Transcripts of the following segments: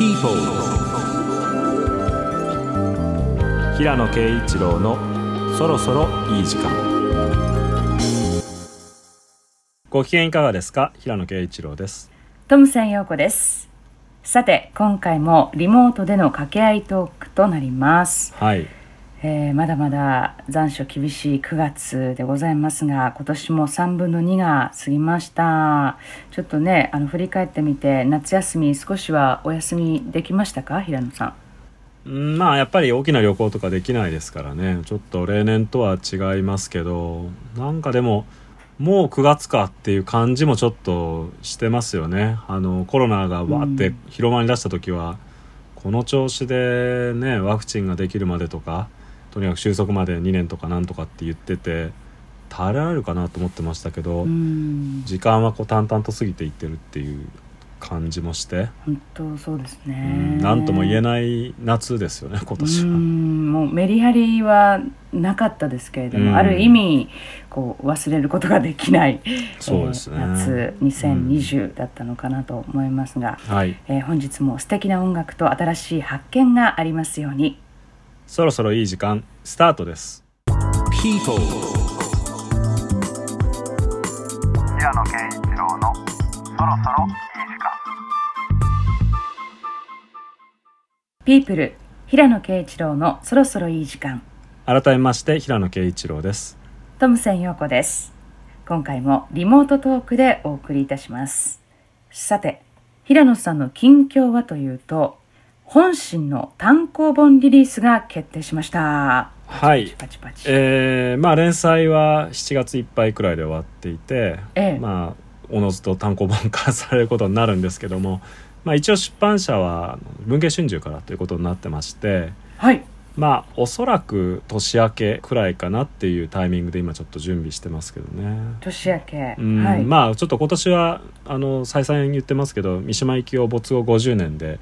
People 平野啓一郎のそろそろいい時間。ご機嫌いかがですか？平野啓一郎です。トムさん陽子です。さて今回もリモートでの掛け合いトークとなります、はいえーまだまだ残暑厳しい9月でございますが今年も3分の2が過ぎました。ちょっとねあの振り返ってみて夏休み少しはお休みできましたか？平野さん。うんまあやっぱり大きな旅行とかできないですからね。ちょっと例年とは違いますけどなんかでももう9月かっていう感じもちょっとしてますよね。あのコロナがわーって広まりだした時は、この調子でねワクチンができるまでとかとにかく収束まで2年とかなんとかって言ってて耐えられるかなと思ってましたけど、うん。時間はこう淡々と過ぎていってるっていう感じもして、本当そうですうねん、なんとも言えない夏ですよね今年うは。ん。もうメリハリはなかったですけれども、うん。ある意味こう忘れることができない、そうですね。えー夏2020だったのかなと思いますが、はい。えー本日も素敵な音楽と新しい発見がありますようにそろそろいい時間スタートです。People 平野啓一郎のそろそろいい時間ピープル平野啓一郎のそろそろいい時間。改めまして平野啓一郎です。トムセン陽子です。今回もリモートトークでお送りいたします。さて平野さんの近況はというと本心の単行本リリースが決定しました。はい。パチパチえー、まあ連載は7月いっぱいくらいで終わっていて、ええ。まあおのずと単行本化されることになるんですけども、まあ一応出版社は文藝春秋からということになってまして、はい。まあおそらく年明けくらいかなっていうタイミングで今ちょっと準備してますけどね。年明け、うん。はい、まあちょっと今年はあの再三言ってますけど三島由紀夫没後50年で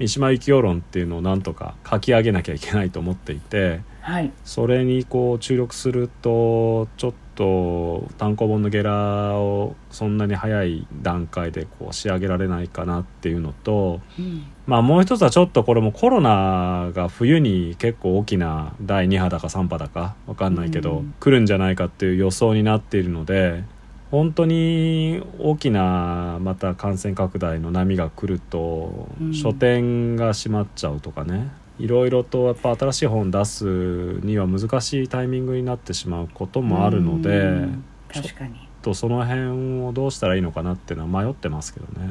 三島由紀夫論っていうのをなんとか書き上げなきゃいけないと思っていてはい。それにこう注力するとちょっと単行本のゲラをそんなに早い段階でこう仕上げられないかなっていうのとうん。まあもう一つはちょっとこれもコロナが冬に結構大きな第2波だか3波だかわかんないけど、うん。来るんじゃないかっていう予想になっているので本当に大きなまた感染拡大の波が来ると、うん。書店が閉まっちゃうとかね。いろいろとやっぱ新しい本出すには難しいタイミングになってしまうこともあるので、確かに、とその辺をどうしたらいいのかなっていうのは迷ってますけどね。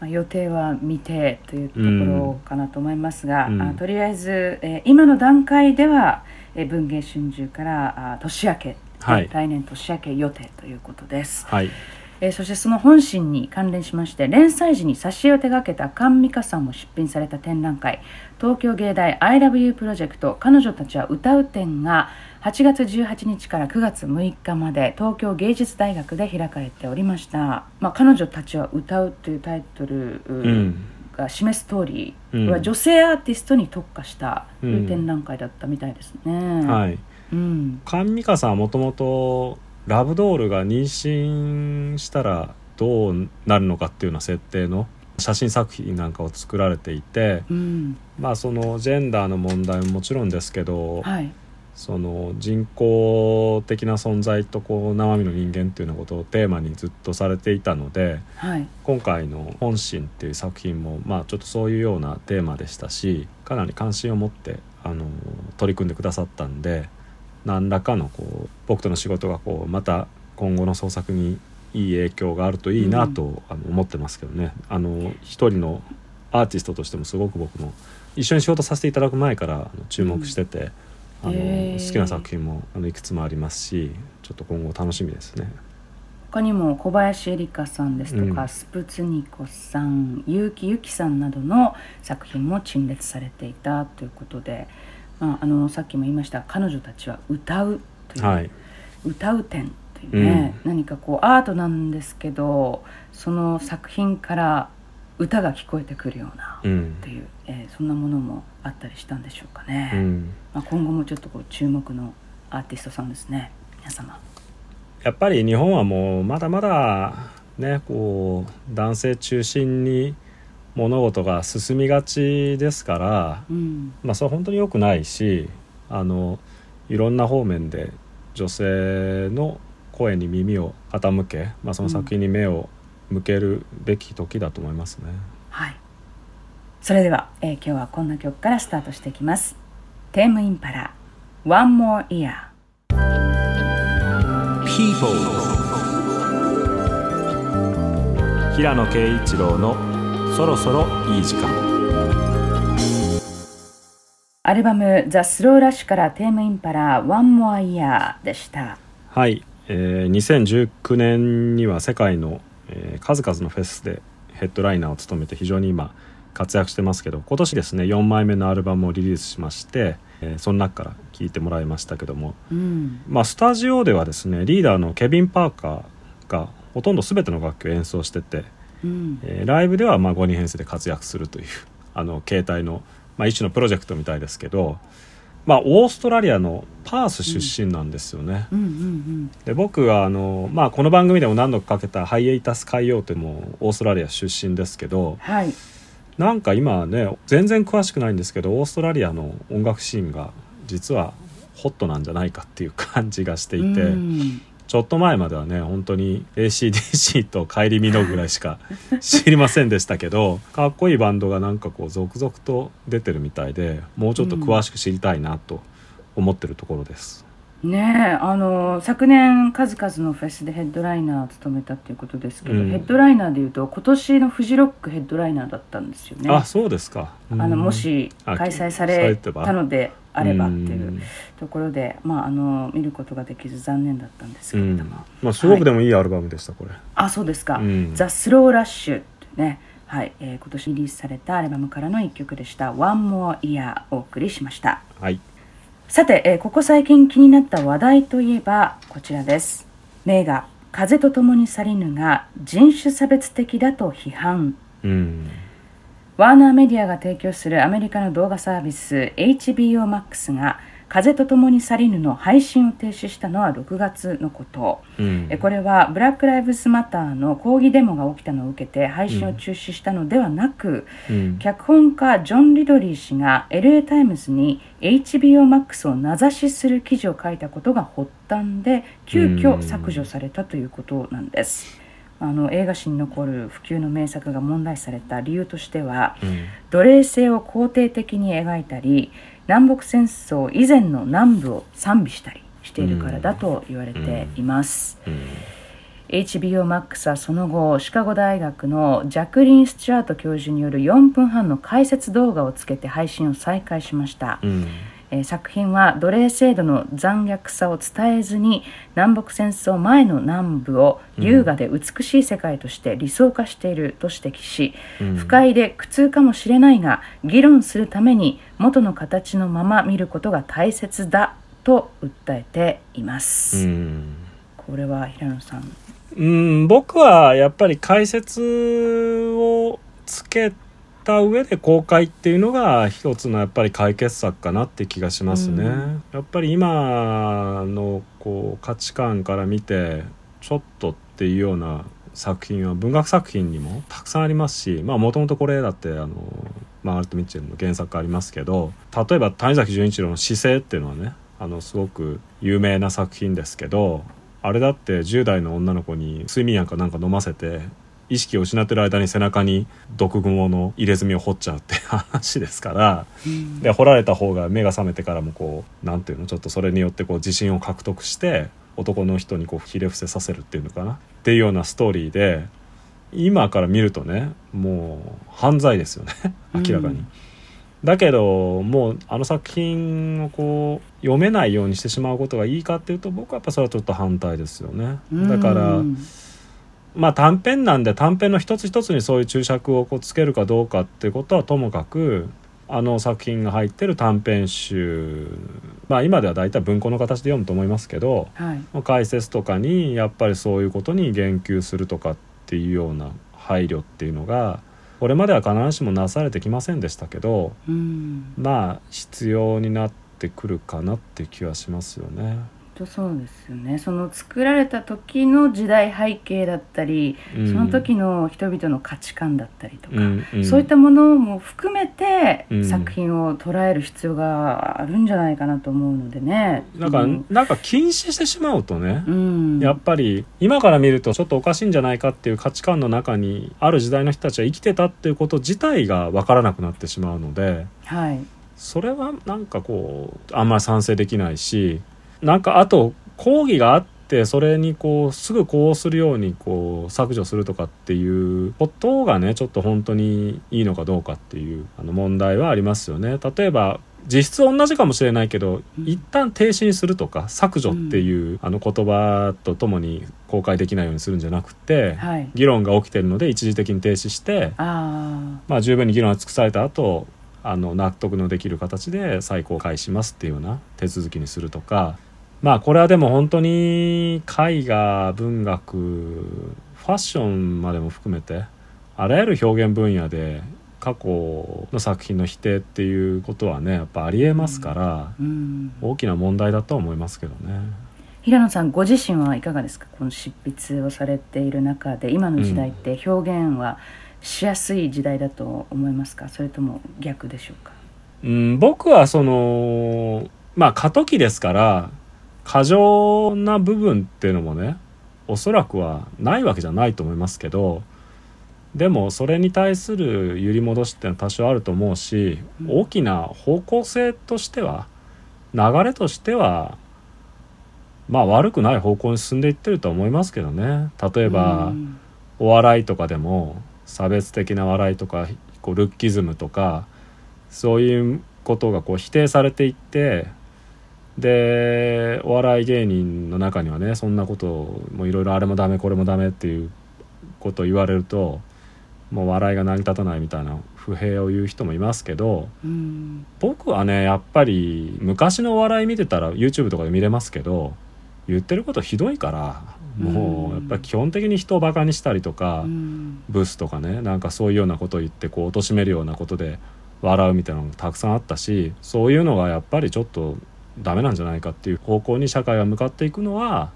まあ、予定は未定というところかなと思いますが、うん。あとりあえず、えー今の段階では、えー文藝春秋からあ年明け、はい。来年年明け予定ということです、はい、えーそしてその本心に関連しまして連載時に挿絵を手掛けた菅美香さんも出品された展覧会東京芸大 ILOVEYOU プロジェクト彼女たちは歌う展が8月18日から9月6日まで東京芸術大学で開かれておりました「まあ、彼女たちは歌う」というタイトルうん。が示す通り、うん。は女性アーティストに特化したうん。展覧会だったみたいですね。はいうん。菅美香さんはもともとラブドールが妊娠したらどうなるのかっていうような設定の写真作品なんかを作られていてうんまあそのジェンダーの問題ももちろんですけど、はい。その人工的な存在とこう生身の人間っていうようなことをテーマにずっとされていたのではい。今回の「本心」っていう作品もまあちょっとそういうようなテーマでしたしかなり関心を持ってあの取り組んでくださったんで何らかのこう僕との仕事がこうまた今後の創作にいい影響があるといいなと、あの思ってますけどね。あの一人のアーティストとしてもすごく僕も一緒に仕事させていただく前からあの注目してて、あのへー。好きな作品もあのいくつもありますしちょっと今後楽しみですね。他にも小林恵梨香さんですとか、うん。スプツニコさん結城由紀さんなどの作品も陳列されていたということで、まあ、あのさっきも言いました彼女たちは歌うという、はい、歌う展というね、何かこうアートなんですけどその作品から歌が聞こえてくるようなうん。という、えーそんなものもあったりしたんでしょうかね、うん、まあ、今後もちょっとこう注目のアーティストさんですね皆様。やっぱり日本はもうまだまだねこう男性中心に物事が進みがちですから、うん。まあ、それは本当に良くないしあのいろんな方面で女性の声に耳を傾け、まあ、その作品に目を向けるべき時だと思いますね。はい。それでは、えー今日はこんな曲からスタートしていきます。テームインパラ One More Year People 平野啓一郎のそろそろいい時間。アルバム「ザ・スローラッシュからテームインパラ One More Year でした。はい、えー2019年には世界の、えー数々のフェスでヘッドライナーを務めて非常に今活躍してますけど今年ですね4枚目のアルバムをリリースしまして、えーその中から聴いてもらいましたけども、うん。まあ、スタジオではですねリーダーのケビン・パーカーがほとんど全ての楽器を演奏してて、うん。えーライブではまあ5人編成で活躍するというあの形態の、まあ、一種のプロジェクトみたいですけど、まあ、オーストラリアのパース出身なんですよね。で僕はあの、まあ、この番組でも何度かかけたハイエイタス海洋ってもオーストラリア出身ですけどはい。なんか今ね全然詳しくないんですけどオーストラリアの音楽シーンが実はホットなんじゃないかっていう感じがしていて、うんちょっと前まではね本当に ACDC と帰り見のぐらいしか 知りませんでしたけどかっこいいバンドがなんかこう続々と出てるみたいでもうちょっと詳しく知りたいなと思ってるところです。ねえあの昨年数々のフェスでヘッドライナーを務めたっていうことですけど、うんヘッドライナーでいうと今年のフジロックヘッドライナーだったんですよねあそうですか。あのもしあ開催さされたのであればっていううん。ところで、まあ、あの見ることができず残念だったんですけうんれども、まあ、すごくでもいいアルバムでした、これ。あそうですか。うん「ザ・スローラッシュ」ってね、はい。えー今年リリースされたアルバムからの一曲でした「One More Year」お送りしました。はい。さて、えーここ最近気になった話題といえばこちらです。名画「風と共に去りぬ」が人種差別的だと批判。うん。ワーナーメディアが提供するアメリカの動画サービス HBO Max が「風と共に去りぬ」の配信を停止したのは6月のこと。うんえこれはブラック・ライブズ・マターの抗議デモが起きたのを受けて配信を中止したのではなく、うん脚本家ジョン・リドリー氏が LA タイムズに HBO Max を名指しする記事を書いたことが発端で急うん遽削除されたということなんです。あの映画史に残る不朽の名作が問題視された理由としてはうん。奴隷制を肯定的に描いたり南北戦争以前の南部を賛美したりしているからだと言われています。うん。HBO Max はその後シカゴ大学のジャクリン・スチュアート教授による4分半の解説動画をつけて配信を再開しました、うんえー作品は奴隷制度の残虐さを伝えずに南北戦争前の南部を優雅で美しい世界として理想化していると指摘し、うん。不快で苦痛かもしれないが議論するために元の形のまま見ることが大切だと訴えています、うん。これは平野さん。うん、僕はやっぱり解説をつけた上で公開っていうのが一つのやっぱり解決策かなって気がしますね。うんやっぱり今のこう価値観から見てちょっとっていうような作品は文学作品にもたくさんありますしまあもともとこれだってあのマーガレット・ミッチェルの原作ありますけど例えば谷崎潤一郎の「姿勢」っていうのはねあのすごく有名な作品ですけどあれだって10代の女の子に睡眠薬かなんか飲ませて意識を失ってる間に背中に毒蜘蛛の入れ墨を彫っちゃうって話ですからで彫られた方が目が覚めてからもこうなんていうのちょっとそれによってこう自信を獲得して男の人にこうひれ伏せさせるっていうのかな？っていうようなストーリーで今から見るとねもう犯罪ですよね。明らかに。うんだけどもうあの作品をこう読めないようにしてしまうことがいいかっていうと僕はやっぱそれはちょっと反対ですよね。だから、うんまあ短編なんで短編の一つ一つにそういう注釈をこうつけるかどうかっていうことはともかくあの作品が入ってる短編集まあ今では大体文庫の形で読むと思いますけどはい解説とかにやっぱりそういうことに言及するとかっていうような配慮っていうのがこれまでは必ずしもなされてきませんでしたけどうんまあ必要になってくるかなって気はしますよね。当そうですよね。その作られた時の時代背景だったり、うん。その時の人々の価値観だったりとか、うんうん。そういったものも含めてうん。作品を捉える必要があるんじゃないかなと思うのでね。なんか、うん。なんか禁止してしまうとね、うん、やっぱり今から見るとちょっとおかしいんじゃないかっていう価値観の中にある時代の人たちは生きてたっていうこと自体が分からなくなってしまうのではい、それはなんかこうあんまり賛成できないしなんかあと抗議があってそれにこうすぐこうするようにこう削除するとかっていうことがねちょっと本当にいいのかどうかっていうあの問題はありますよね。例えば実質同じかもしれないけど、うん一旦停止にするとか削除っていう、あの言葉とともに公開できないようにするんじゃなくて、はい、議論が起きてるので一時的に停止して、あまあ、十分に議論が尽くされた後あの納得のできる形で再公開しますっていうような手続きにするとかまあこれはでも本当に絵画文学ファッションまでも含めてあらゆる表現分野で過去の作品の否定っていうことはねやっぱありえますから、あ、うん、大きな問題だとは思いますけどね。平野さんご自身はいかがですか？この執筆をされている中で今の時代って表現はしやすい時代だと思いますか？それとも逆でしょうか？うん、僕はそのまあ過渡期ですから過剰な部分っていうのもねおそらくはないわけじゃないと思いますけどでもそれに対する揺り戻しっていうのは多少あると思うし、うん大きな方向性としては流れとしてはまあ悪くない方向に進んでいってるとは思いますけどね。例えば、うん。お笑いとかでも差別的な笑いとかこうルッキズムとかそういうことがこう否定されていってでお笑い芸人の中にはねそんなことをもういろいろあれもダメこれもダメっていうことを言われるともう笑いが成り立たないみたいな不平を言う人もいますけどうん。僕はねやっぱり昔のお笑い見てたら YouTube とかで見れますけど言ってることひどいからもうやっぱり基本的に人をバカにしたりとか、うん。ブスとかねなんかそういうようなことを言ってこう貶めるようなことで笑うみたいなのがたくさんあったしそういうのがやっぱりちょっとダメなんじゃないかっていう方向に社会が向かっていくのは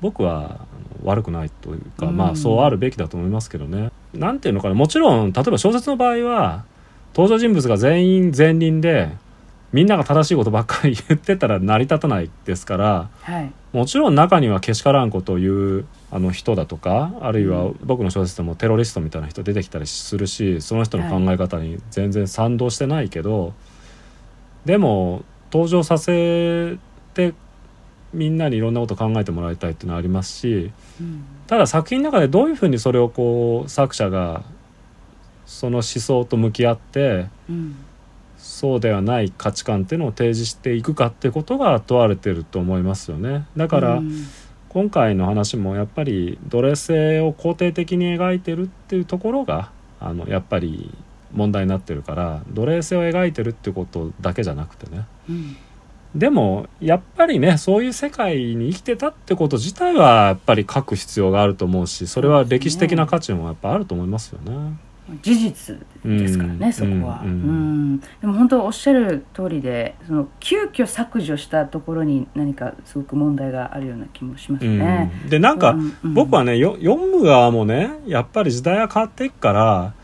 僕は悪くないというか、うん。まあそうあるべきだと思いますけどね。なんていうのかな。もちろん例えば小説の場合は登場人物が全員全輪でみんなが正しいことばっかり言ってたら成り立たないですからはい。もちろん中にはけしからんことを言うあの人だとかあるいは僕の小説でもテロリストみたいな人出てきたりするしその人の考え方に全然賛同してないけど、でも登場させてみんなにいろんなこと考えてもらいたいっていうのはありますしうんただ作品の中でどういうふうにそれをこう作者がその思想と向き合ってうんそうではない価値観っていうのを提示していくかってことが問われてると思いますよね。だから、うん今回の話もやっぱり奴隷制を肯定的に描いてるっていうところがあのやっぱり問題になってるから奴隷制を描いてるってことだけじゃなくてね。うん。でもやっぱりねそういう世界に生きてたってこと自体はやっぱり書く必要があると思うしそれは歴史的な価値もやっぱあると思いますよね。事実ですからね、うんそこは、ううん。んでも本当おっしゃる通りでその急遽削除したところに何かすごく問題があるような気もしますね。うん。でなんか、僕はねよ読む側もねやっぱり時代が変わっていくから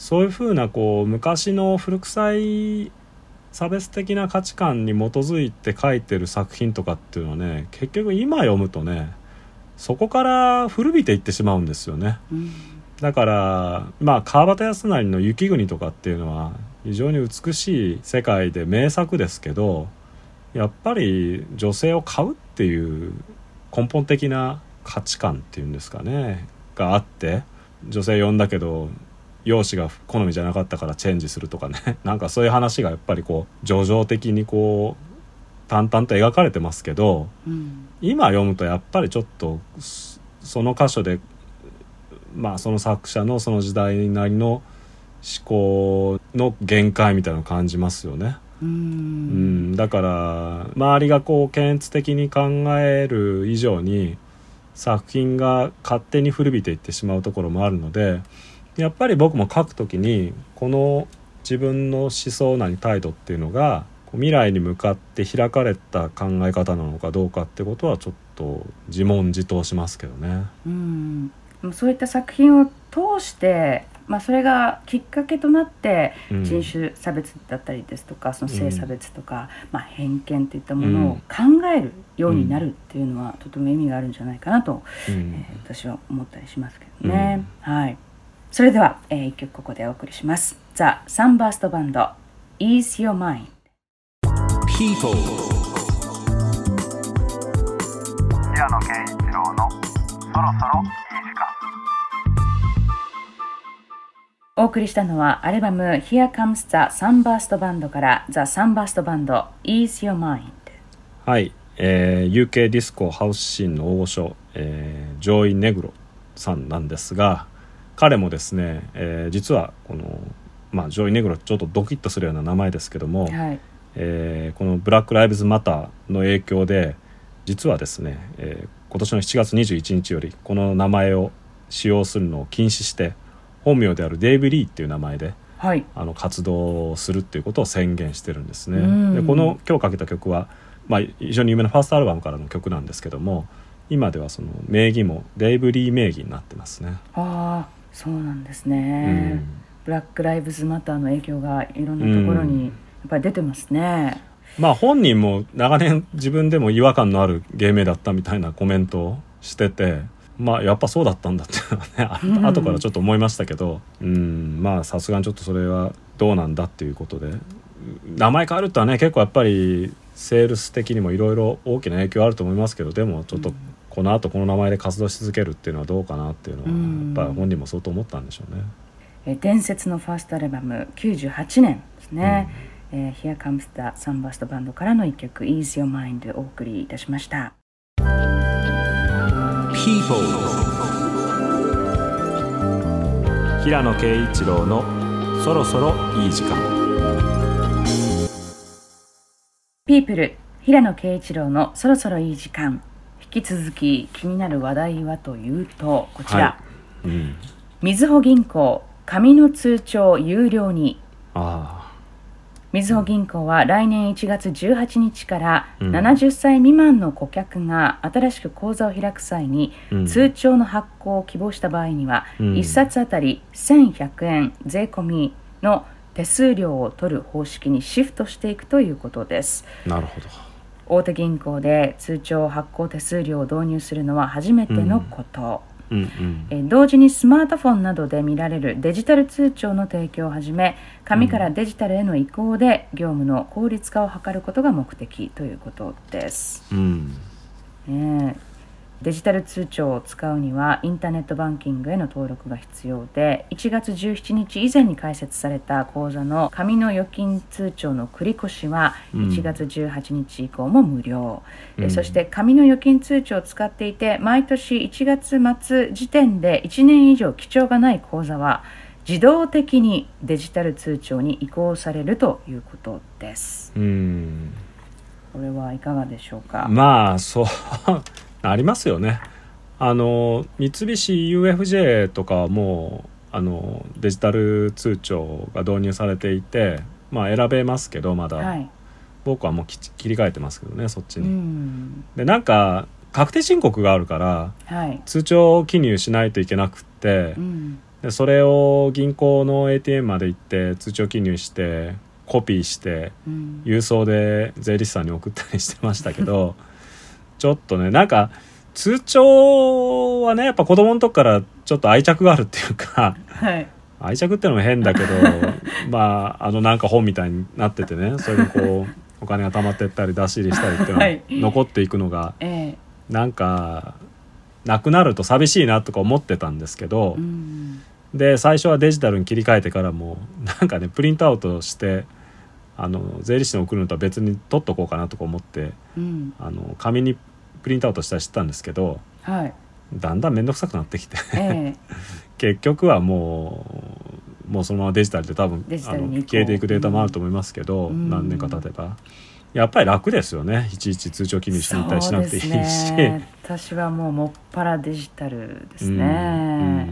そういうふうなこう昔の古臭い差別的な価値観に基づいて書いてる作品とかっていうのはね結局今読むとねそこから古びていってしまうんですよね。うんだからまあ川端康成の「雪国」とかっていうのは非常に美しい世界で名作ですけどやっぱり女性を買うっていう根本的な価値観っていうんですかねがあって女性呼んだけど容姿が好みじゃなかったからチェンジするとかね。なんかそういう話がやっぱりこう叙情的にこう淡々と描かれてますけどうん。今読むとやっぱりちょっとそその箇所でまあその作者のその時代なりの思考の限界みたいなのを感じますよね。ううんん、だから周りがこう検閲的に考える以上に作品が勝手に古びていってしまうところもあるのでやっぱり僕も書くときにこの自分の思想なり態度っていうのが未来に向かって開かれた考え方なのかどうかってことはちょっと自問自答しますけどね。うん、そういった作品を通して、まあ、それがきっかけとなってうん。人種差別だったりですとかその性差別とか、まあ、偏見といったものを考えるようになるっていうのは、とても意味があるんじゃないかなと、うん。えー私は思ったりしますけどね。はい、それでは、えー一曲ここでお送りします。ザ・サンバーストバンド Ease Your Mind People 平野啓一郎のそろそろいい時間。お送りしたのはアルバム Here Comes the Sunburst Band から The Sunburst Band Ease Your Mind はい、えー UK ディスコハウスシーンの大御所、えージョイ・ネグロさんなんですが彼もですね、えー実はこの、まあ、ジョイ・ネグロちょっとドキッとするような名前ですけども、はいえーこのブラック・ライブズ・マターの影響で実はですね、えー今年の7月21日よりこの名前を使用するのを禁止して本名であるデイブ・リーっていう名前ではいあの活動をするっていうことを宣言してるんですね。うんでこの今日かけた曲は、まあ、非常に有名なファーストアルバムからの曲なんですけども今ではその名義もデイブ・リー名義になってますね。ああそうなんですうね、ん。ブラック・ライブズ・マターの影響がいろんなところにやっぱり出てますね、まあ本人も長年自分でも違和感のある芸名だったみたいなコメントをしててまあやっぱそうだったんだっていうのはね 後からちょっと思いましたけどうんまあさすがにちょっとそれはどうなんだっていうことで名前変わるってのはね結構やっぱりセールス的にもいろいろ大きな影響あると思いますけどでもちょっとこの後この名前で活動し続けるっていうのはどうかなっていうのはうんやっぱり本人も相当思ったんでしょうね。えー伝説のファーストアルバム98年ですね、えー Here Comes the Sunburst Band からの一曲 Ease Your Mind お送りいたしました。People 平野啓一郎のそろそろいい時間。People 平野啓一郎のそろそろいい時間引き続き気になる話題はというとこちら、はい。うん、みずほ銀行紙の通帳有料に。あみずほ銀行は来年1月18日からうん。70歳未満の顧客が新しく口座を開く際に通帳の発行を希望した場合にはうん。1冊あたり1100円税込みの手数料を取る方式にシフトしていくということです。なるほど。大手銀行で通帳発行手数料を導入するのは初めてのこと、うんうん。えー同時にスマートフォンなどで見られるデジタル通帳の提供をはじめ紙からデジタルへの移行で業務の効率化を図ることが目的ということです。うん。ねえデジタル通帳を使うにはインターネットバンキングへの登録が必要で1月17日以前に開設された口座の紙の預金通帳の繰り越しはうん。1月18日以降も無料、えうん。そして紙の預金通帳を使っていて毎年1月末時点で1年以上記帳がない口座は自動的にデジタル通帳に移行されるということです。うん。これはいかがでしょうか、まあそうありますよね。あの三菱 UFJ とかはもうあのデジタル通帳が導入されていてまあ選べますけどまだ、はい、僕はもう切り替えてますけどねそっちうに、ん。でなんか確定申告があるからはい。通帳記入しないといけなくってうん。でそれを銀行の ATM まで行って通帳記入してコピーしてうん。郵送で税理士さんに送ったりしてましたけど ちょっとねなんか通帳はねやっぱ子供の時からちょっと愛着があるっていうかはい。愛着ってのも変だけど まああのなんか本みたいになっててねそれにこうお金が貯まってったり出し入れしたりっていうのははい。残っていくのがええ。なんかなくなると寂しいなとか思ってたんですけど、うん。で最初はデジタルに切り替えてからもなんかねプリントアウトしてあの税理士に送るのとは別に取っとこうかなとか思ってうん。あの紙にプリントアウトしたりしてたんですけどはい。だんだん面倒くさくなってきてええ。結局はもうもうそのままデジタルで多分あの消えていくデータもあると思いますけど、うん。何年か経てば。やっぱり楽ですよね。いちいち通帳記入しに行ったりしなくていいし。ね。私はもうもっぱらデジタルですね、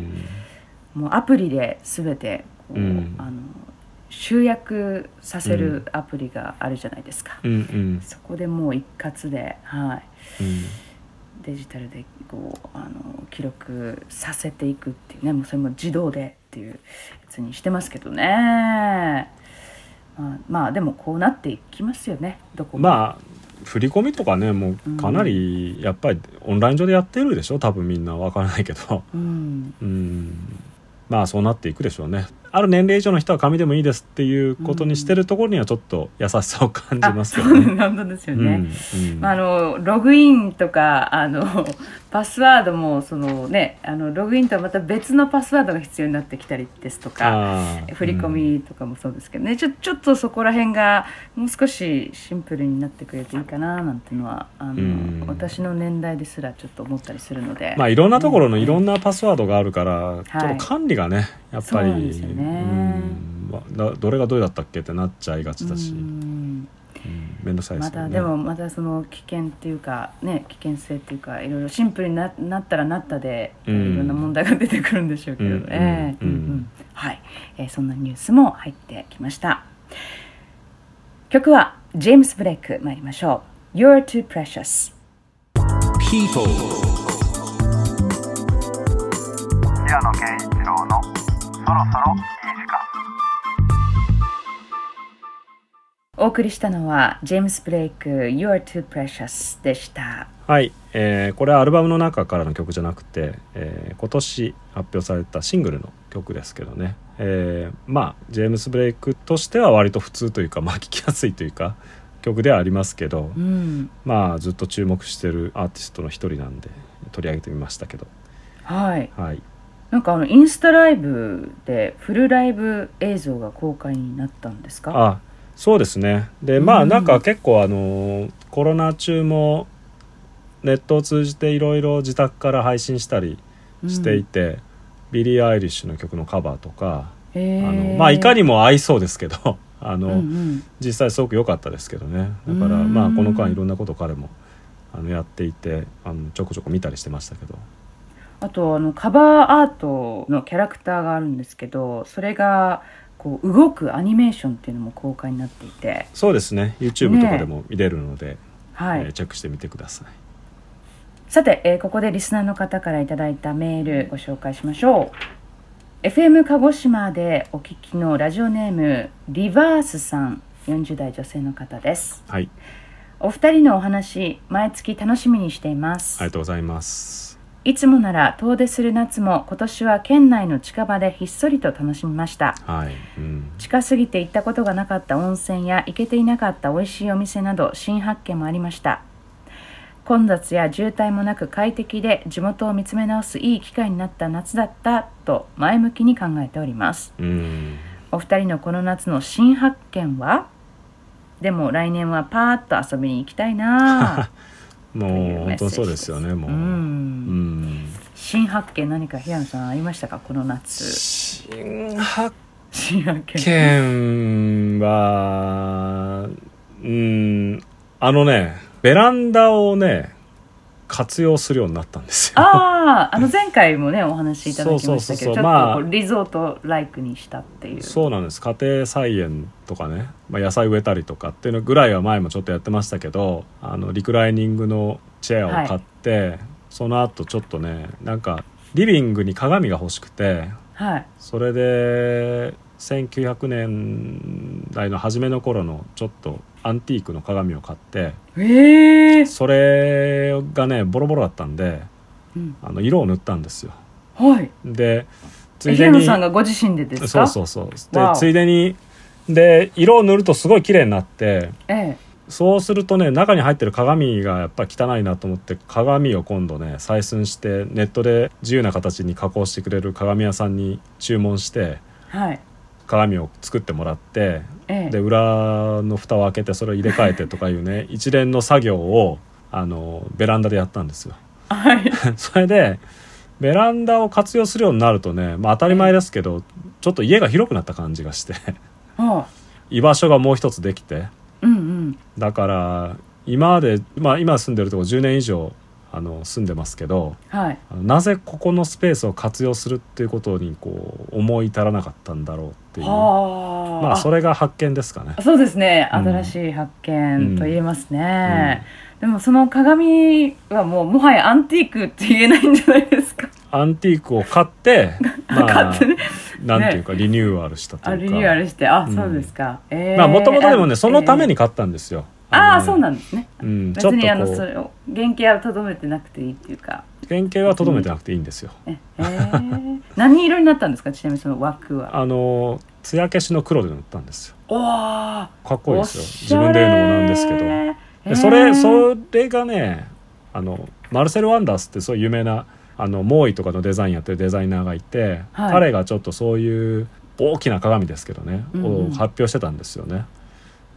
もうアプリで全てこう、うん。あの集約させるアプリがあるじゃないですか、うんうん。そこでもう一括で、はい、うんデジタルでこうあの記録させていくっていうねもうそれも自動でっていうやつにしてますけどね。まあ、まあでもこうなっていきますよねどこも。まあ振り込みとかねもうかなりやっぱりオンライン上でやってるでしょ多分みんな。わからないけど。うん。うん。まあそうなっていくでしょうねある年齢以上の人は紙でもいいですっていうことにしてるところにはちょっと優しさを感じあますよね。本当ですよね、うんうん。まあ、あのログインとかあの パスワードもその、ね、あのログインとはまた別のパスワードが必要になってきたりですとか振り込みとかもそうですけどね、ちょちょっとそこら辺がもう少しシンプルになってくれていいかななんていうのはあの、うん。私の年代ですらちょっと思ったりするので、まあいろんなところのいろんな、なパスワードがあるから、ちょっと管理がねやっぱりねうん。まあだどれがどれだったっけってなっちゃいがちだし、ううん。んめんどくさいでよね。ますたでもまたその危険っていうかね危険性っていうかいろいろシンプルにななったらなったで、うん。いろんな問題が出てくるんでしょうけどね。はい、えーそんなニュースも入ってきました。曲はジェームス・ブレイク参りましょう。You're too precious。People, 平野啓一郎のそろそろお送りしたのはジェームス・ブレイク You're too precious でした。はい、えーこれはアルバムの中からの曲じゃなくて、えー今年発表されたシングルの曲ですけどね、えーまあジェームス・ブレイクとしては割と普通というかまあ聴きやすいというか曲ではありますけど、うん、まあずっと注目してるアーティストの一人なんで取り上げてみましたけど。はい。はい。なんかあのインスタライブでフルライブ映像が公開になったんですか？あそうですね。でまうん。あなんか結構あのコロナ中もネットを通じていろいろ自宅から配信したりしていて、ビリー・アイリッシュの曲のカバーとかあー。のまあいかにも合いそうですけど あの、うんうん。実際すごく良かったですけどね。だからうん。まあこの間いろんなこと彼もあのやっていてあのちょこちょこ見たりしてましたけど。あとあのカバーアートのキャラクターがあるんですけどそれがこう動くアニメーションっていうのも公開になっていて。そうですね。YouTube とかでも見れるので、はい、えーチェックしてみてください。さて、えーここでリスナーの方からいただいたメールご紹介しましょう。FM 鹿児島でお聞きのラジオネームリバースさん40代女性の方です。はい。お二人のお話毎月楽しみにしています、ありがとうございますいつもなら遠出する夏も今年は県内の近場でひっそりと楽しみました。はい、うん、近すぎて行ったことがなかった温泉や行けていなかった美味しいお店など新発見もありました。混雑や渋滞もなく快適で地元を見つめ直すいい機会になった夏だったと前向きに考えております。うん。お二人のこの夏の新発見は？でも来年はパーッと遊びに行きたいな もう本当にそうですよねもう、ううん。ん、新発見何か平野さんありましたか？この夏。新発見はうん。あのねベランダをね活用するようになったんですよ。あああの前回もねお話しいただきましたけどちょっまあとリゾートライクにしたっていう。そうなんです。家庭菜園とかね、まあ、野菜植えたりとかっていうのぐらいは前もちょっとやってましたけどあのリクライニングのチェアを買って、その後ちょっとねなんかリビングに鏡が欲しくてはい。それで1900年代の初めの頃のちょっとアンティークの鏡を買ってええそれがねボロボロだったんでうん。あの色を塗ったんですよ。はい。でつえいでに平野さんがご自身でですか？そうそうそう。でついでにで色を塗るとすごい綺麗になってええ。そうするとね中に入ってる鏡がやっぱり汚いなと思って鏡を今度ね採寸してネットで自由な形に加工してくれる鏡屋さんに注文してはい。鏡を作ってもらってええで裏の蓋を開けてそれを入れ替えてとかいうね 一連の作業をあのベランダでやったんですよ。はい。それでベランダを活用するようになるとね、まあ、当たり前ですけどちょっと家が広くなった感じがしてあ 居場所がもう一つできて。うんうん。だから今まで、まあ、今住んでるとこ10年以上あの住んでますけどはい。なぜここのスペースを活用するっていうことにこう思い至らなかったんだろうっていうはあ。まあそれが発見ですかね。そうですね。うん。新しい発見と言えますね、でもその鏡はもうもはやアンティークって言えないんじゃないですか。アンティークを買って まあ買ってね。なんていうかリニューアルしたというか。あリニューアルして。あ、うんそうですか。えまあもともとでもねそのためにに買ったんですよ。のああそうなんですね。うん、ち別にあのそうれを原型はとどめてなくていいっていうか。原型はとどめてなくていいんですよ。ええー、何色になったんですか？ちなみにその枠は。あの艶消しの黒で塗ったんですよ。おー。かっこいいですよ。自分で言うのもなんですけど。えでーそれそれがねあのマルセル・ワンダースってそういう有名なあのモーイとかのデザインやってるデザイナーがいて、はい。彼がちょっとそういう大きな鏡ですけどね、うんうん。を発表してたんですよね。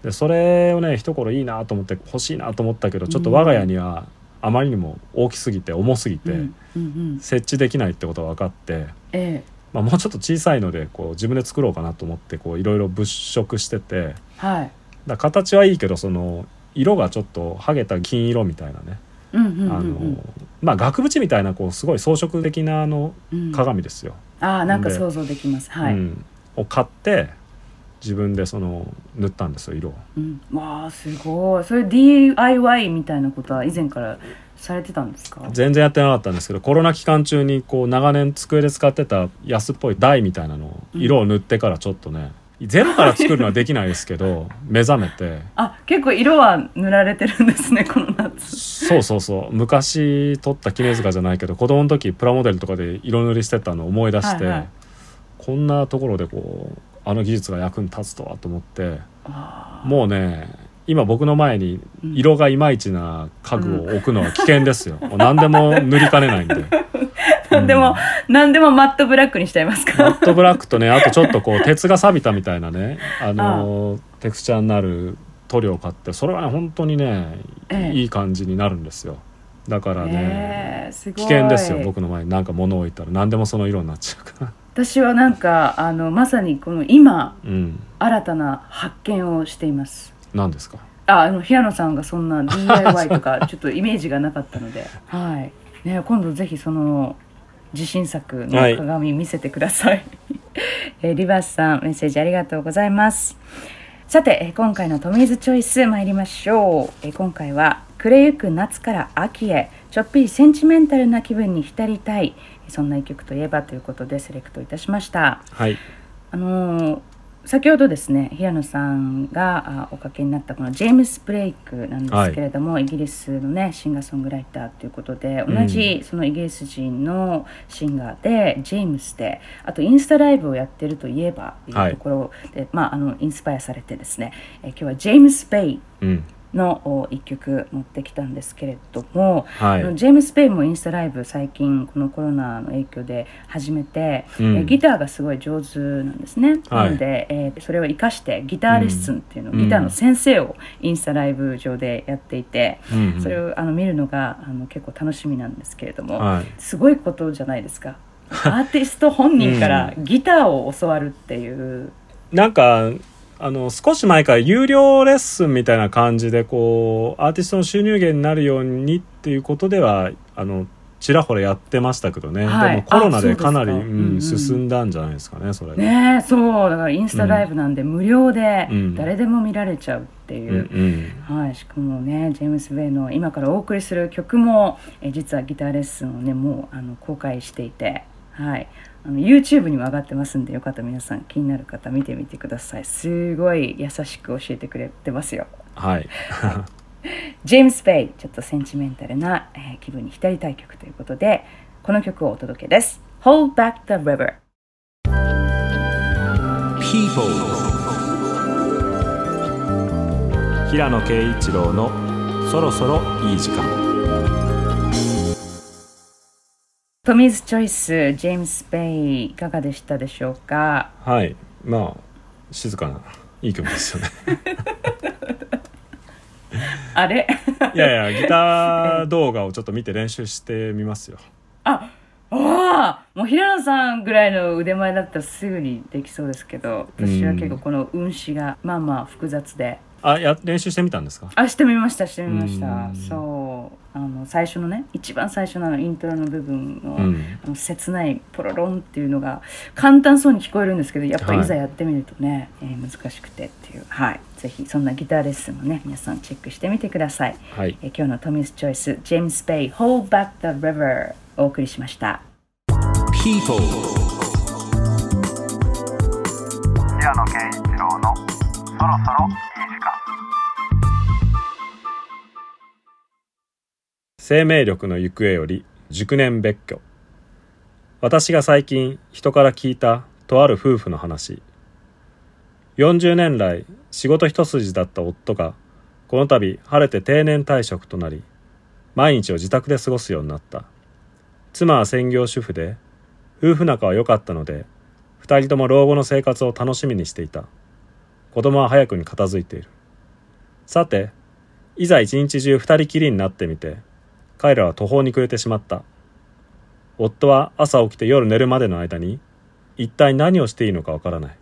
でそれをね一頃いいなと思って欲しいなと思ったけどちょっと我が家にはあまりにも大きすぎて重すぎて、うんうんうん。設置できないってことが分かって、えまあ、もうちょっと小さいのでこう自分で作ろうかなと思ってこういろいろ物色しててえはい。だ形はいいけどその色がちょっと剥げた金色みたいなね、まあ額縁みたいなこうすごい装飾的なあのうん。鏡ですよ、ああなんかで想像できます。はい、うん。を買って自分でその塗ったんですよ色を。うん、わあすごい。それ DIY みたいなことは以前からされてたんですか？全然やってなかったんですけどコロナ期間中にこう長年机で使ってた安っぽい台みたいなのを色を塗ってからちょっとね、ゼロから作るのはできないですけど 目覚めて。あ結構色は塗られてるんですねこの夏。そうそうそう。昔撮った絹塚じゃないけど子供の時プラモデルとかで色塗りしてたのを思い出して、はいはい。こんなところでこうあの技術が役に立つとはと思ってあもうね今僕の前にうん。色がいまいちな家具を置くのは危険ですよ、もう何でも塗りかねないんで。ーでも、何でもマットブラックにしちゃいますマかットブラックとねあとちょっとこう 鉄が錆びたみたいなねあのテクスチャーになる塗料を買ってそれはね本当にね、ええ。いい感じになるんですよ。だからね、えー、危険ですよ僕の前に。何か物を置いたら何でもその色になっちゃうから私はなんかあのまさにこの今うん。新たな発見をしています。何ですか？ああの平野さんがそんな DIY とかちょっとイメージがなかったので はい、ね、今度ぜひその自信作のはい。鏡見せてください、えーリバースさんメッセージありがとうございます。さてえー今回のトミーズチョイス参りましょう。えー今回は暮れゆく夏から秋へちょっぴりセンチメンタルな気分に浸りたいそんな一曲といえばということでセレクトいたしました。はい。あのー先ほどですね平野さんがあおかけになったこのジェームス・ブレイクなんですけれども、イギリスのねシンガーソングライターということでうん。同じそのイギリス人のシンガーでジェームスであとインスタライブをやってるといえばというところで、まああのインスパイアされてですね、え今日はジェームス・ベイ。うんのお一曲持ってきたんですけれども、はい。ジェームス・ペイもインスタライブ最近このコロナの影響で始めて、うん。えギターがすごい上手なんですね、はい。なので、えーそれを生かしてギターレッスンっていうのを、うん。ギターの先生をインスタライブ上でやっていて、うんうん。それをあの見るのがあの結構楽しみなんですけれども、はい。すごいことじゃないですか。アーティスト本人からギターを教わるっていう、なんかあの少し前から有料レッスンみたいな感じでこうアーティストの収入源になるようにっていうことではあのちらほらやってましたけどね、はい。でもコロナですか。なり、うん進んだんじゃないですかねそれが。ねえそう。だからインスタライブなんで無料でうん。誰でも見られちゃうっていう。う、んうん。はい、しかもねジェームス・ベイの今からお送りする曲もえ実はギターレッスンをねもうあの公開していて、はい、あの YouTube にも上がってますんでよかったら皆さん気になる方見てみてください。すごい優しく教えてくれてますよ。はい。ジェームス・ベイちょっとセンチメンタルな、えー気分に浸りたい曲ということでこの曲をお届けです。Hold Back the River People, 平野啓一郎のそろそろいい時間トミーズ・チョイスジェームス・ベイいかがでしたでしょうか？はい。まあ静かないい曲ですよね。あれ？いやいやギター動画をちょっと見て練習してみますよ。ああ！もう平野さんぐらいの腕前だったらすぐにできそうですけど私は結構この運指がまあまあ複雑であや練習してみたんですか？あしてみましたしてみました。うん。そう。あの最初のね一番最初のイントロの部分の,、うん。あの切ないポロロンっていうのが簡単そうに聞こえるんですけどやっぱりはい。いざやってみるとね、えー難しくてっていう。はい。ぜひそんなギターレッスンもね皆さんチェックしてみてください、はい。えー今日のトミースチョイスジェームス・ベイ「Hold Back the River」お送りしました。People, 平野啓一郎のそろそろ生命力の行方より熟年別居。私が最近人から聞いたとある夫婦の話。40年来仕事一筋だった夫がこの度晴れて定年退職となり毎日を自宅で過ごすようになった。妻は専業主婦で夫婦仲は良かったので二人とも老後の生活を楽しみにしていた。子供は早くに片付いている。さていざ一日中二人きりになってみて彼らは途方に暮れてしまった。夫は朝起きて夜寝るまでの間に一体何をしていいのかわからない。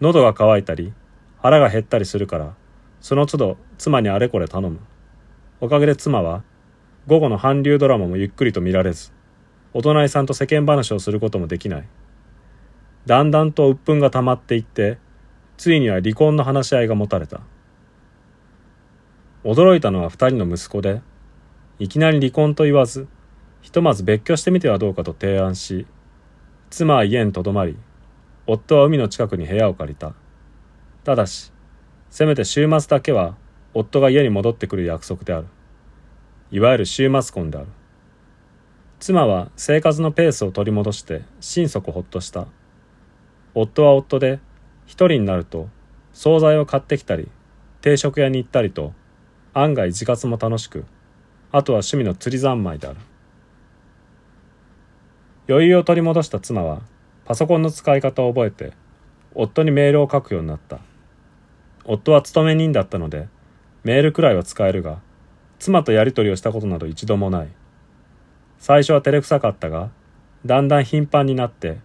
喉が渇いたり腹が減ったりするからその都度妻にあれこれ頼む。おかげで妻は午後の韓流ドラマもゆっくりと見られずお隣さんと世間話をすることもできない。だんだんと鬱憤が溜まっていってついには離婚の話し合いが持たれた。驚いたのは二人の息子でいきなり離婚と言わずひとまず別居してみてはどうかと提案し妻は家にとどまり夫は海の近くに部屋を借りた。ただしせめて週末だけは夫が家に戻ってくる約束である。いわゆる週末婚である。妻は生活のペースを取り戻して心底ほっとした。夫は夫で一人になると惣菜を買ってきたり定食屋に行ったりと案外自活も楽しくあとは趣味の釣り三昧である。余裕を取り戻した妻はパソコンの使い方を覚えて夫にメールを書くようになった。夫は勤め人だったのでメールくらいは使えるが妻とやり取りをしたことなど一度もない。最初は照れくさかったがだんだん頻繁になって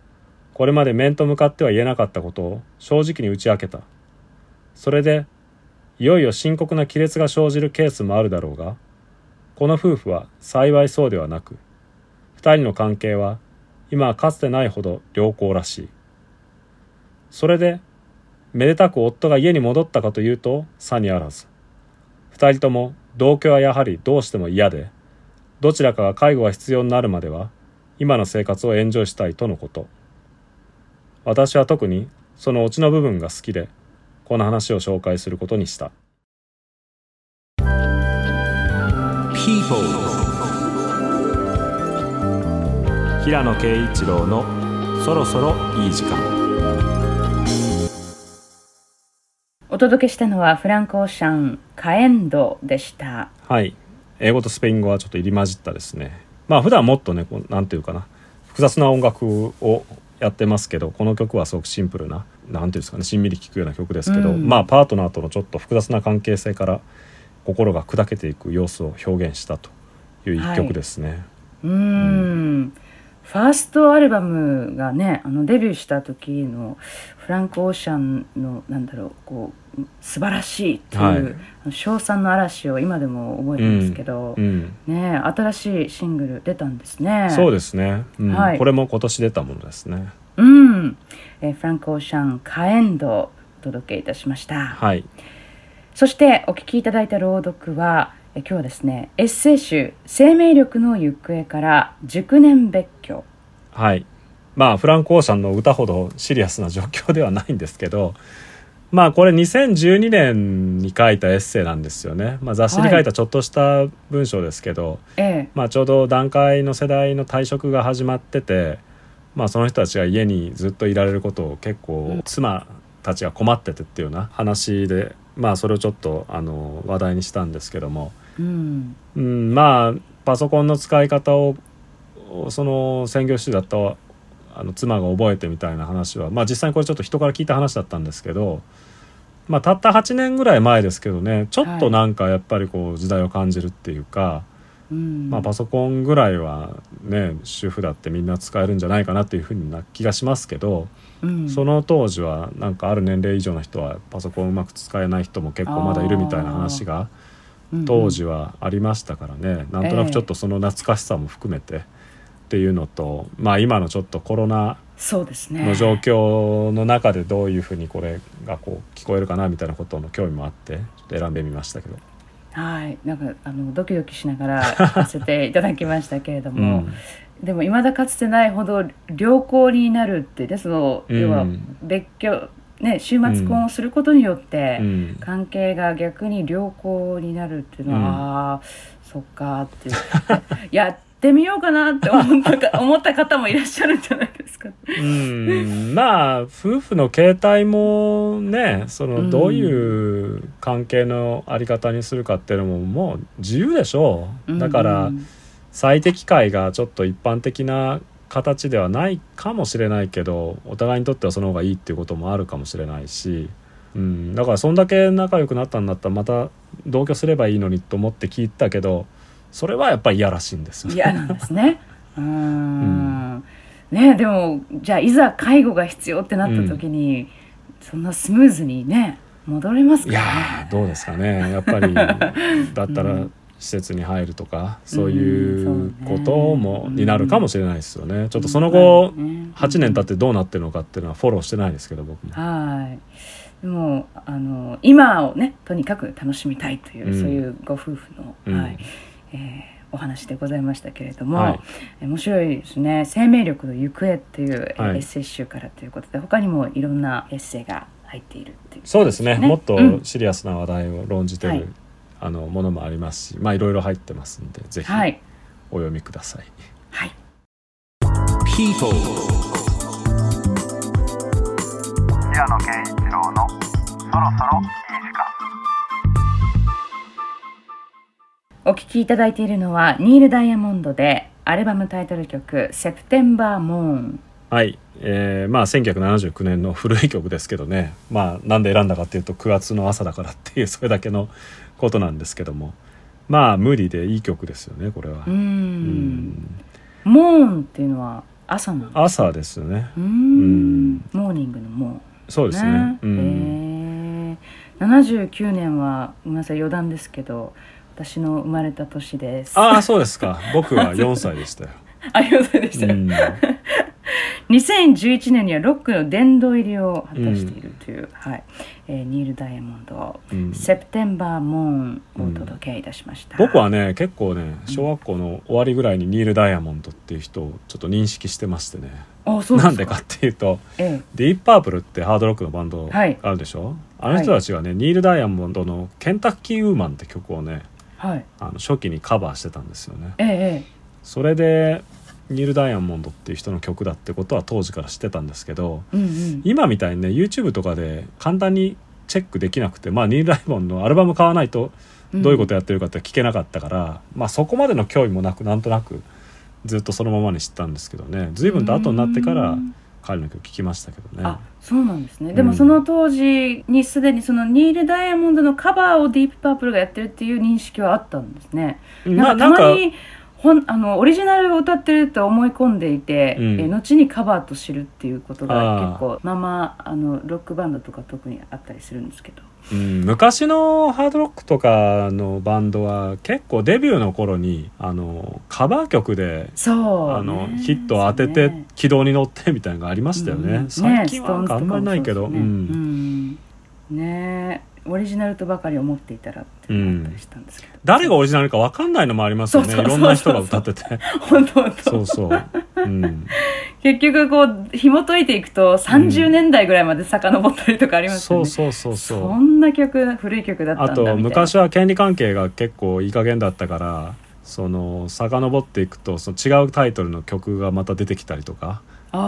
これまで面と向かっては言えなかったことを正直に打ち明けた。それでいよいよ深刻な亀裂が生じるケースもあるだろうがこの夫婦は幸いそうではなく二人の関係は今はかつてないほど良好らしい。それでめでたく夫が家に戻ったかというとさにあらず。二人とも同居はやはりどうしても嫌でどちらかが介護が必要になるまでは今の生活をエンジョイしたいとのこと。私は特にそのオチの部分が好きでこの話を紹介することにした。People, 平野啓一郎のそろそろいい時間。お届けしたのはフランク・オーシャン「カエンド」でした。はい。英語とスペイン語はちょっと入り混じったですね。まあ普段もっとねこうなんていうかな複雑な音楽をやってますけどこの曲はすごくシンプルななんていうんですかねしんみり聴くような曲ですけど、うん。まあパートナーとのちょっと複雑な関係性から心が砕けていく様子を表現したという一曲ですね。うーん。ファーストアルバムがねあのデビューした時のフランク・オーシャンのなんだろうこう素晴らしいっていう、はい。あの称賛の嵐を今でも覚えてますけど、うん、ね新しいシングル出たんですね。そうですね、うん。はい。これも今年出たものですね。うん、えーフランク・オーシャン「カエンド」お届けいたしました、はい、そしてお聞きいただいた朗読はえ今日はですねエッセイ集「生命力の行方」から「熟年別居はい。まあ、フランク・オーシャンの歌ほどシリアスな状況ではないんですけど、まあ、これ2012年に書いたエッセイなんですよね。まあ、雑誌に書いたちょっとした文章ですけど、」えまあ、ちょうど段階の世代の退職が始まってて、まあ、その人たちが家にずっといられることを結構妻たちが困っててっていうような話で、まあ、それをちょっとあの話題にしたんですけども、えうん。うん、まあパソコンの使い方をその専業主婦だったあの妻が覚えてみたいな話はまあ実際にこれちょっと人から聞いた話だったんですけど、まあ、たった8年ぐらい前ですけどねちょっとなんかやっぱりこう時代を感じるっていうか、うん。まあ、パソコンぐらいはね主婦だってみんな使えるんじゃないかなっていうふうな気がしますけど、うん。その当時はなんかある年齢以上の人はパソコンうまく使えない人も結構まだいるみたいな話がうんうん。当時はありましたからね、なんとなくちょっとその懐かしさも含めてっていうのと、まあ今のちょっとコロナの状況の中でどういうふうにこれがこう聞こえるかなみたいなことの興味もあってちょっと選んでみましたけど。はい。なんかあのドキドキしながら 聞かせていただきましたけれどうも、ん。でも未だかつてないほど良好になるってねそのうん。要は別居ね週末婚をすることによって、うん。関係が逆に良好になるっていうのは、うん。ああそっかっていう。やってみようかなって思ったか思った方もいらっしゃるんじゃないですか。うん。まあ夫婦の形態もねそうんのどういう関係のあり方にするかっていうのももう自由でしょう。だからうん最適解がちょっと一般的な形ではないかもしれないけどお互いにとってはその方がいいっていうこともあるかもしれないし、うん、だからそんだけ仲良くなったんだったらまた同居すればいいのにと思って聞いたけどそれはやっぱり嫌らしいんですよ。嫌なんですね。うーんねでもじゃあいざ介護が必要ってなった時に、そんなスムーズにね戻れますいやかね。ーどうですかねやっぱり だったうらん施設に入るとかそういうこともになるかもしれないですよねちょっとそのう後ん8年経ってどうなってるのかっていうのはフォローしてないですけど僕も。はい。でもあの今をねとにかく楽しみたいという、うんそういうご夫婦の、うんはいえーお話でございましたけれども、はい。え面白いですね「生命力の行方」っていう、エッセイ集からということで他にもいろんなエッセイが入っているっていうそうですね。もっとうん。シリアスな話題を論じてる、はい。あのものもありますしまあいろいろ入ってますんでぜひはい。お読みください。はい。People, 平野啓一郎のそろそろお聴きいただいているのはニール・ダイヤモンドでアルバムタイトル曲「セプテンバー・モーンはい、えーまあ1979年の 古い曲ですけどね。まあなんで選んだかっていうと9月の朝だからっていうそれだけのことなんですけども。まあ無理でいい曲ですよねこれは。うんん。モーンっていうのは朝なんです朝ですよね。うーん。ん。モーニングのモそうですね。ーンうん。ねへー。79年はごめんなさい余談ですけど私の生まれた年です。ああそうですか。僕は4歳でしたよ。ありがとうでした、うん。2011年にはロックの殿堂入りを果たしているという、はい。えーニール・ダイヤモンドうん。セプテンバー・モーンをお届けいたしました、僕はね結構ね小学校の終わりぐらいにニール・ダイヤモンドっていう人をちょっと認識してましてね。あそうなんでかっていうとえディープパープルってハードロックのバンドはい。あるでしょ、あの人たちがね、ニール・ダイヤモンドの「ケンタッキー・ウーマン」って曲をねえはい。あの初期にカバーしてたんですよね。えええそれでニール・ダイヤモンドっていう人の曲だってことは当時から知ってたんですけどえうんうん。今みたいにね YouTube とかで簡単にチェックできなくてまあニール・ダイヤモンドのアルバム買わないとどういうことやってるかって聞けなかったから、まあそこまでの興味もなくなんとなくずっとそのままに知ったんですけどね。随分と後になってからうん彼の曲聞きましたけどね。あそうなんですね、んでもその当時にすでにそのニール・ダイヤモンドのカバーをディープパープルがやってるっていう認識はあったんですね。まあなんかたなんかまにほんあのオリジナルを歌ってると思い込んでいて、うん。え後にカバーと知るっていうことが結構まあまああのロックバンドとか特にあったりするんですけど。うん、昔のハードロックとかのバンドは結構デビューの頃にあのカバー曲でそう、あのねヒットを当てて軌道に乗ってみたいなのがありましたよね、うん。最近はあんまりないけど、ね。うん。ねオリジナルとばかり思っていたらってしたんですけど、誰がオリジナルか分かんないのもありますよねいろんな人が歌ってて。本当本当そうそう、うん、結局こう紐解いていくと30年代ぐらいまで遡ったりとかありますよね、そうそうそうそう。そんな曲古い曲だったんだあと昔は権利関係が結構いい加減だったからその遡っていくとその違うタイトルの曲がまた出てきたりとか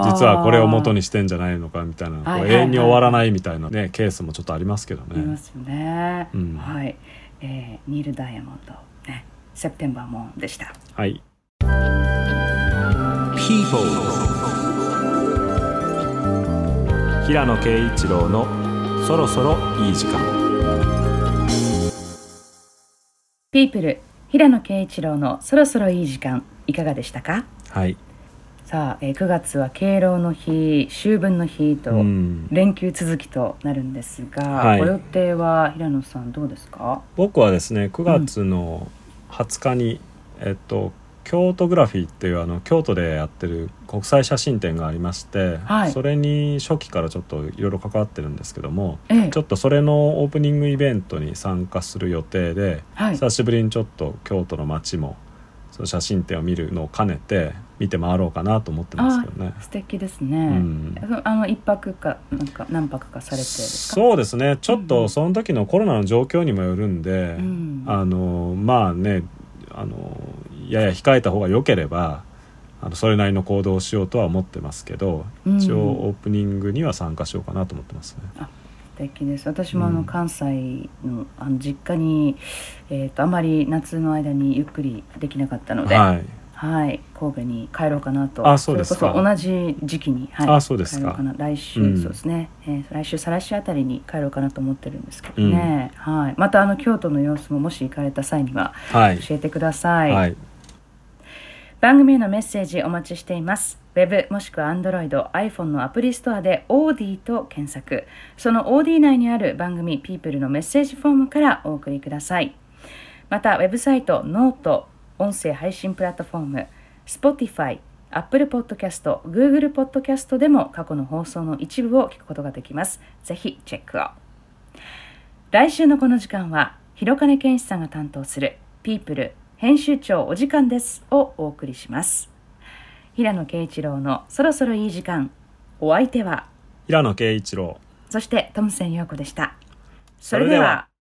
実はこれを元にしてんじゃないのかみたいな永遠に終わらないみたいなねケースもちょっとありますけどね。いますよね、うん。はい、えーニール・ダイヤモンド、ね、セプテンバーモーンでした。はい、people, 平野啓一郎のそろそろいい時間。ピープル平野啓一郎のそろそろいい時間いかがでしたか？はいさあ、えー9月は敬老の日秋分の日とうん。連休続きとなるんですが、はい。ご予定は平野さんどうですか？僕はですね9月の20日に、えっと京都グラフィーっていうあの京都でやってる国際写真展がありまして、はい。それに初期からちょっといろいろ関わってるんですけどもええ。ちょっとそれのオープニングイベントに参加する予定で、はい。久しぶりにちょっと京都の街もその写真展を見るのを兼ねて見て回ろうかなと思ってますけどね。素敵ですうね、ん。あの一泊かなんか何泊かされてそうですね。ちょっとその時のコロナの状況にもよるんで、うんあのまあねあのやや控えた方が良ければあのそれなりの行動をしようとは思ってますけど、うん一応オープニングには参加しようかなと思ってますね。素敵です。私もあのうん。関西のあの実家に、えー、とあまり夏の間にゆっくりできなかったので、はい、はい、神戸に帰ろうかなと。あそうですか同じ時期に、はい、あそうですか帰ろうかな。来週、うんそうですね、えー来週再来週あたりに帰ろうかなと思ってるんですけどね。はい。またあの京都の様子ももし行かれた際にははい、教えてください。はい、番組へのメッセージお待ちしています。ウェブもしくは Android、iPhone のアプリストアで OD と検索。その OD 内にある番組 People のメッセージフォームからお送りください。また、ウェブサイト、ノート、音声配信プラットフォーム、Spotify、Apple Podcast、Google Podcast でも過去の放送の一部を聞くことができます。ぜひチェックを。来週のこの時間は、広金健一さんが担当する People 編集長お時間ですをお送りします。平野啓一郎のそろそろいい時間。お相手は、平野啓一郎そしてトムセン陽子でした。それでは